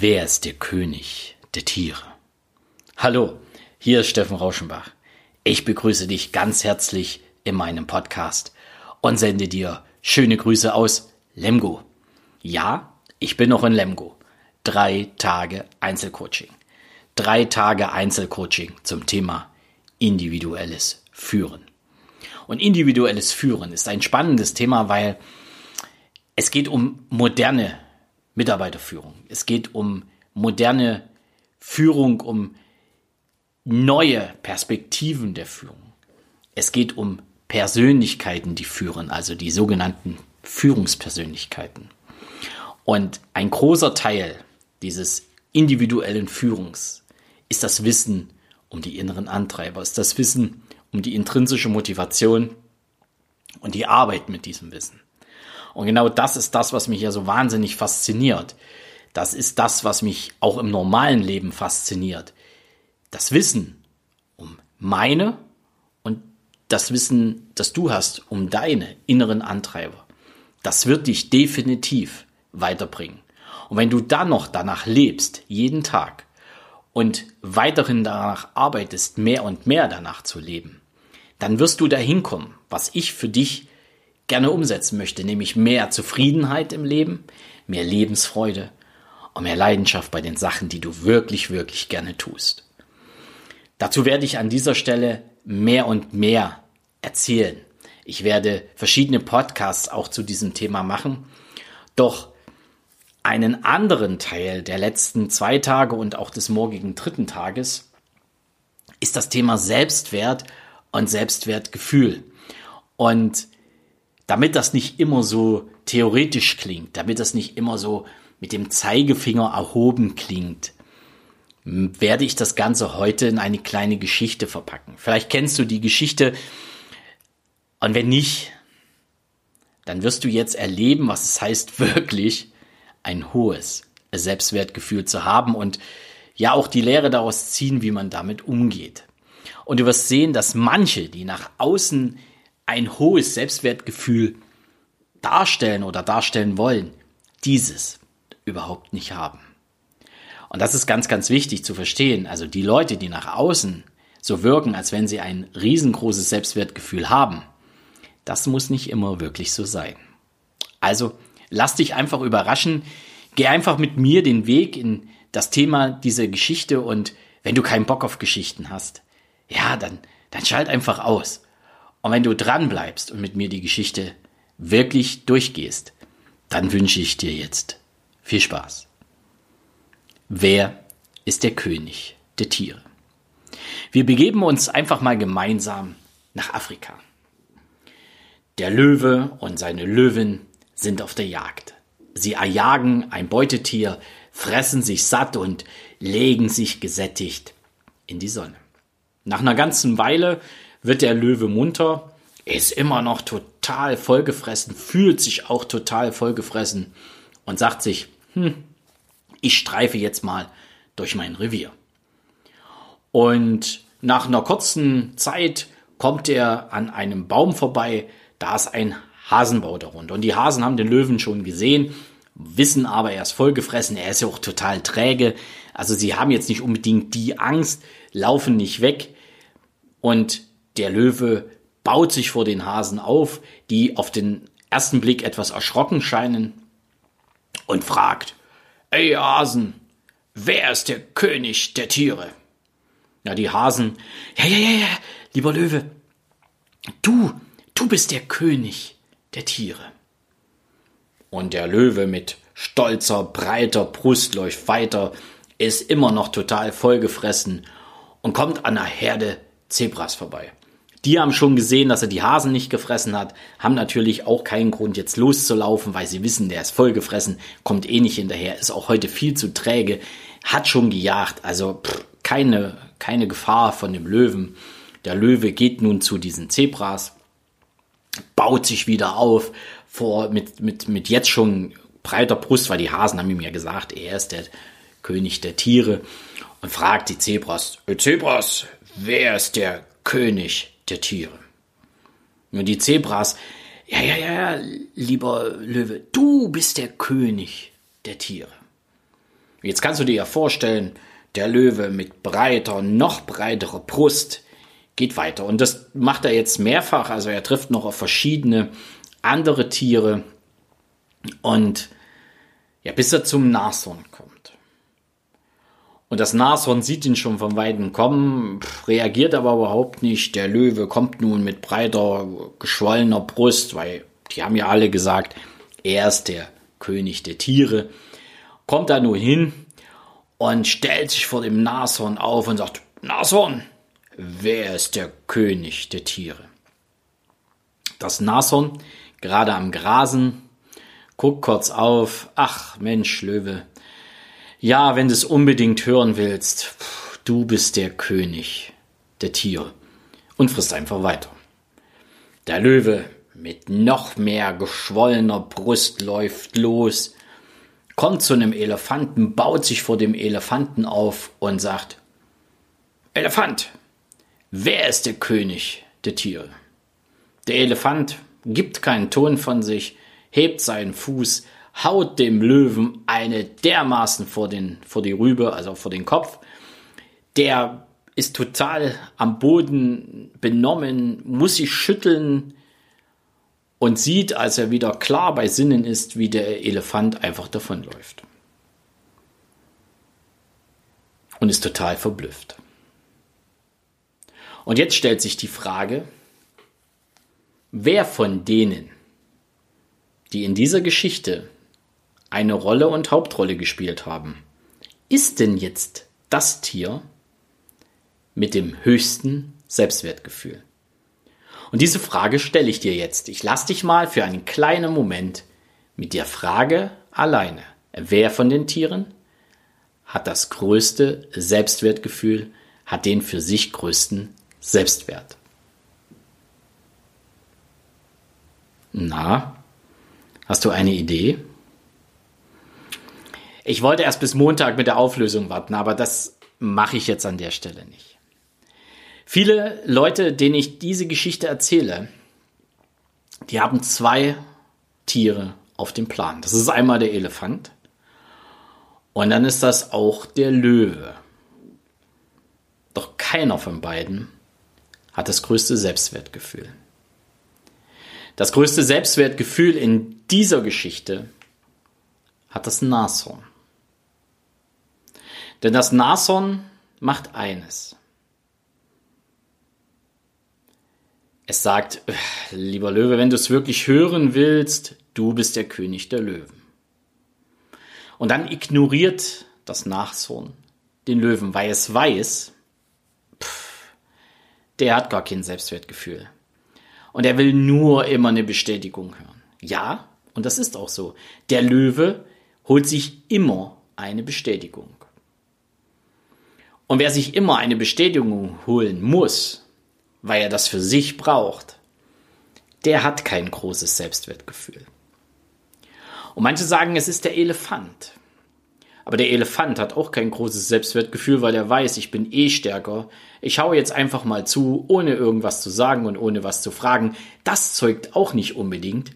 Wer ist der König der Tiere? Hallo, hier ist Steffen Rauschenbach. Ich begrüße dich ganz herzlich in meinem Podcast und sende dir schöne Grüße aus Lemgo. Ja, ich bin noch in Lemgo. Drei Tage Einzelcoaching. Drei Tage Einzelcoaching zum Thema individuelles Führen. Und individuelles Führen ist ein spannendes Thema, weil es geht um moderne Mitarbeiterführung. Es geht um moderne Führung, um neue Perspektiven der Führung. Es geht um Persönlichkeiten, die führen, also die sogenannten Führungspersönlichkeiten. Und ein großer Teil dieses individuellen Führungs ist das Wissen um die inneren Antreiber, ist das Wissen um die intrinsische Motivation und die Arbeit mit diesem Wissen. Und genau das ist das, was mich ja so wahnsinnig fasziniert. Das ist das, was mich auch im normalen Leben fasziniert. Das Wissen um meine und das Wissen, das du hast, um deine inneren Antreiber. Das wird dich definitiv weiterbringen. Und wenn du dann noch danach lebst, jeden Tag, und weiterhin danach arbeitest, mehr und mehr danach zu leben, dann wirst du dahin kommen, was ich für dich gerne umsetzen möchte, nämlich mehr Zufriedenheit im Leben, mehr Lebensfreude und mehr Leidenschaft bei den Sachen, die du wirklich, wirklich gerne tust. Dazu werde ich an dieser Stelle mehr und mehr erzählen. Ich werde verschiedene Podcasts auch zu diesem Thema machen. Doch einen anderen Teil der letzten zwei Tage und auch des morgigen dritten Tages ist das Thema Selbstwert und Selbstwertgefühl. Und damit das nicht immer so theoretisch klingt, damit das nicht immer so mit dem Zeigefinger erhoben klingt, werde ich das Ganze heute in eine kleine Geschichte verpacken. Vielleicht kennst du die Geschichte und wenn nicht, dann wirst du jetzt erleben, was es heißt, wirklich ein hohes Selbstwertgefühl zu haben und ja auch die Lehre daraus ziehen, wie man damit umgeht. Und du wirst sehen, dass manche, die nach außen ein hohes Selbstwertgefühl darstellen oder darstellen wollen, dieses überhaupt nicht haben. Und das ist ganz, ganz wichtig zu verstehen. Also die Leute, die nach außen so wirken, als wenn sie ein riesengroßes Selbstwertgefühl haben, das muss nicht immer wirklich so sein. Also lass dich einfach überraschen, geh einfach mit mir den Weg in das Thema dieser Geschichte und wenn du keinen Bock auf Geschichten hast, ja, dann, dann schalt einfach aus und wenn du dran bleibst und mit mir die Geschichte wirklich durchgehst, dann wünsche ich dir jetzt viel Spaß. Wer ist der König der Tiere? Wir begeben uns einfach mal gemeinsam nach Afrika. Der Löwe und seine Löwin sind auf der Jagd. Sie erjagen ein Beutetier, fressen sich satt und legen sich gesättigt in die Sonne. Nach einer ganzen Weile wird der Löwe munter, ist immer noch total vollgefressen, fühlt sich auch total vollgefressen und sagt sich, hm, ich streife jetzt mal durch mein Revier. Und nach einer kurzen Zeit kommt er an einem Baum vorbei, da ist ein Hasenbau darunter. Und die Hasen haben den Löwen schon gesehen, wissen aber, er ist vollgefressen, er ist ja auch total träge. Also sie haben jetzt nicht unbedingt die Angst, laufen nicht weg. Und der Löwe baut sich vor den Hasen auf, die auf den ersten Blick etwas erschrocken scheinen, und fragt, Ey Hasen, wer ist der König der Tiere? Ja, die Hasen, ja, ja, ja, ja, lieber Löwe, du, du bist der König der Tiere. Und der Löwe mit stolzer, breiter Brust läuft weiter, ist immer noch total vollgefressen und kommt an einer Herde Zebras vorbei. Die haben schon gesehen, dass er die Hasen nicht gefressen hat, haben natürlich auch keinen Grund jetzt loszulaufen, weil sie wissen, der ist vollgefressen, kommt eh nicht hinterher, ist auch heute viel zu träge, hat schon gejagt, also pff, keine, keine Gefahr von dem Löwen. Der Löwe geht nun zu diesen Zebras, baut sich wieder auf, vor, mit, mit, mit jetzt schon breiter Brust, weil die Hasen haben ihm ja gesagt, er ist der König der Tiere und fragt die Zebras, Zebras, wer ist der König der Tiere? Und die Zebras, ja, ja, ja, ja, lieber Löwe, du bist der König der Tiere. Jetzt kannst du dir ja vorstellen, der Löwe mit breiter, noch breiterer Brust geht weiter. Und das macht er jetzt mehrfach. Also er trifft noch auf verschiedene andere Tiere. Und ja, bis er zum Nashorn kommt. Und das Nashorn sieht ihn schon von Weitem kommen, reagiert aber überhaupt nicht. Der Löwe kommt nun mit breiter, geschwollener Brust, weil die haben ja alle gesagt, er ist der König der Tiere. Kommt da nur hin und stellt sich vor dem Nashorn auf und sagt, Nashorn, wer ist der König der Tiere? Das Nashorn, gerade am Grasen, guckt kurz auf, ach Mensch, Löwe, ja, wenn du es unbedingt hören willst, du bist der König der Tiere und frisst einfach weiter. Der Löwe mit noch mehr geschwollener Brust läuft los, kommt zu einem Elefanten, baut sich vor dem Elefanten auf und sagt, Elefant, wer ist der König der Tiere? Der Elefant gibt keinen Ton von sich, hebt seinen Fuß, haut dem Löwen eine dermaßen vor, den, vor die Rübe, also vor den Kopf. Der ist total am Boden benommen, muss sich schütteln und sieht, als er wieder klar bei Sinnen ist, wie der Elefant einfach davonläuft. Und ist total verblüfft. Und jetzt stellt sich die Frage, wer von denen, die in dieser Geschichte eine Rolle und Hauptrolle gespielt haben. Ist denn jetzt das Tier mit dem höchsten Selbstwertgefühl? Und diese Frage stelle ich dir jetzt. Ich lasse dich mal für einen kleinen Moment mit der Frage alleine. Wer von den Tieren hat das größte Selbstwertgefühl, hat den für sich größten Selbstwert? Na, hast du eine Idee? Ich wollte erst bis Montag mit der Auflösung warten, aber das mache ich jetzt an der Stelle nicht. Viele Leute, denen ich diese Geschichte erzähle, die haben zwei Tiere auf dem Plan. Das ist einmal der Elefant und dann ist das auch der Löwe. Doch keiner von beiden hat das größte Selbstwertgefühl. Das größte Selbstwertgefühl in dieser Geschichte hat das Nashorn. Denn das Nashorn macht eines. Es sagt, lieber Löwe, wenn du es wirklich hören willst, du bist der König der Löwen. Und dann ignoriert das Nashorn den Löwen, weil es weiß, pff, der hat gar kein Selbstwertgefühl. Und er will nur immer eine Bestätigung hören. Ja, und das ist auch so. Der Löwe holt sich immer eine Bestätigung. Und wer sich immer eine Bestätigung holen muss, weil er das für sich braucht, der hat kein großes Selbstwertgefühl. Und manche sagen, es ist der Elefant. Aber der Elefant hat auch kein großes Selbstwertgefühl, weil er weiß, ich bin eh stärker. Ich haue jetzt einfach mal zu, ohne irgendwas zu sagen und ohne was zu fragen. Das zeugt auch nicht unbedingt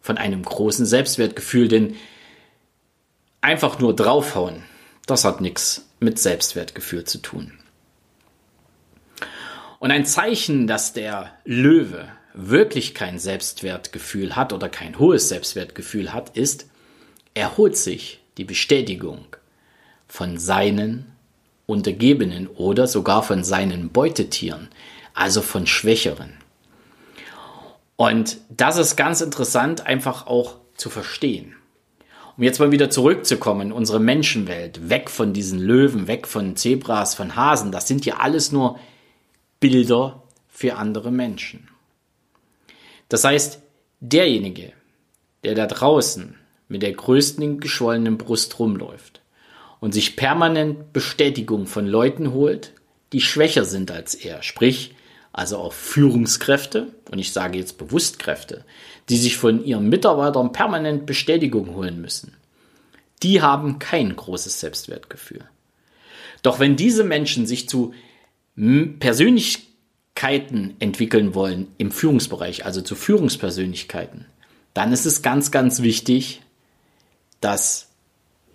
von einem großen Selbstwertgefühl, denn einfach nur draufhauen, das hat nichts mit Selbstwertgefühl zu tun. Und ein Zeichen, dass der Löwe wirklich kein Selbstwertgefühl hat oder kein hohes Selbstwertgefühl hat, ist, er holt sich die Bestätigung von seinen Untergebenen oder sogar von seinen Beutetieren, also von Schwächeren. Und das ist ganz interessant einfach auch zu verstehen. Um jetzt mal wieder zurückzukommen, unsere Menschenwelt, weg von diesen Löwen, weg von Zebras, von Hasen, das sind ja alles nur Bilder für andere Menschen. Das heißt, derjenige, der da draußen mit der größten geschwollenen Brust rumläuft und sich permanent Bestätigung von Leuten holt, die schwächer sind als er, sprich also auch Führungskräfte, und ich sage jetzt bewusst Kräfte, die sich von ihren Mitarbeitern permanent Bestätigung holen müssen, die haben kein großes Selbstwertgefühl. Doch wenn diese Menschen sich zu Persönlichkeiten entwickeln wollen im Führungsbereich, also zu Führungspersönlichkeiten, dann ist es ganz, ganz wichtig, dass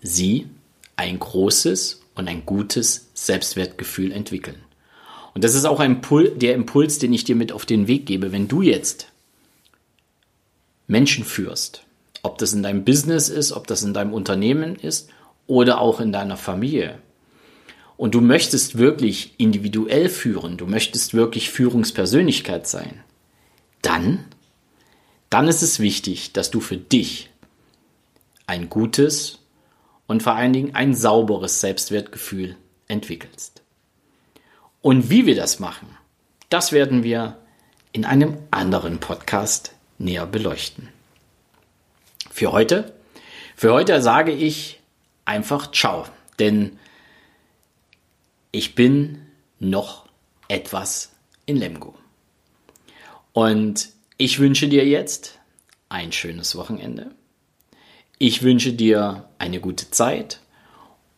sie ein großes und ein gutes Selbstwertgefühl entwickeln. Und das ist auch ein Pul der Impuls, den ich dir mit auf den Weg gebe. Wenn du jetzt Menschen führst, ob das in deinem Business ist, ob das in deinem Unternehmen ist oder auch in deiner Familie, und du möchtest wirklich individuell führen, du möchtest wirklich Führungspersönlichkeit sein, dann, dann ist es wichtig, dass du für dich ein gutes und vor allen Dingen ein sauberes Selbstwertgefühl entwickelst. Und wie wir das machen, das werden wir in einem anderen Podcast näher beleuchten. Für heute, für heute sage ich einfach Ciao, denn ich bin noch etwas in Lemgo. Und ich wünsche dir jetzt ein schönes Wochenende. Ich wünsche dir eine gute Zeit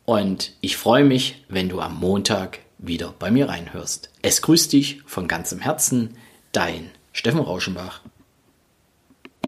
und ich freue mich, wenn du am Montag wieder bei mir reinhörst. Es grüßt dich von ganzem Herzen, dein Steffen Rauschenbach.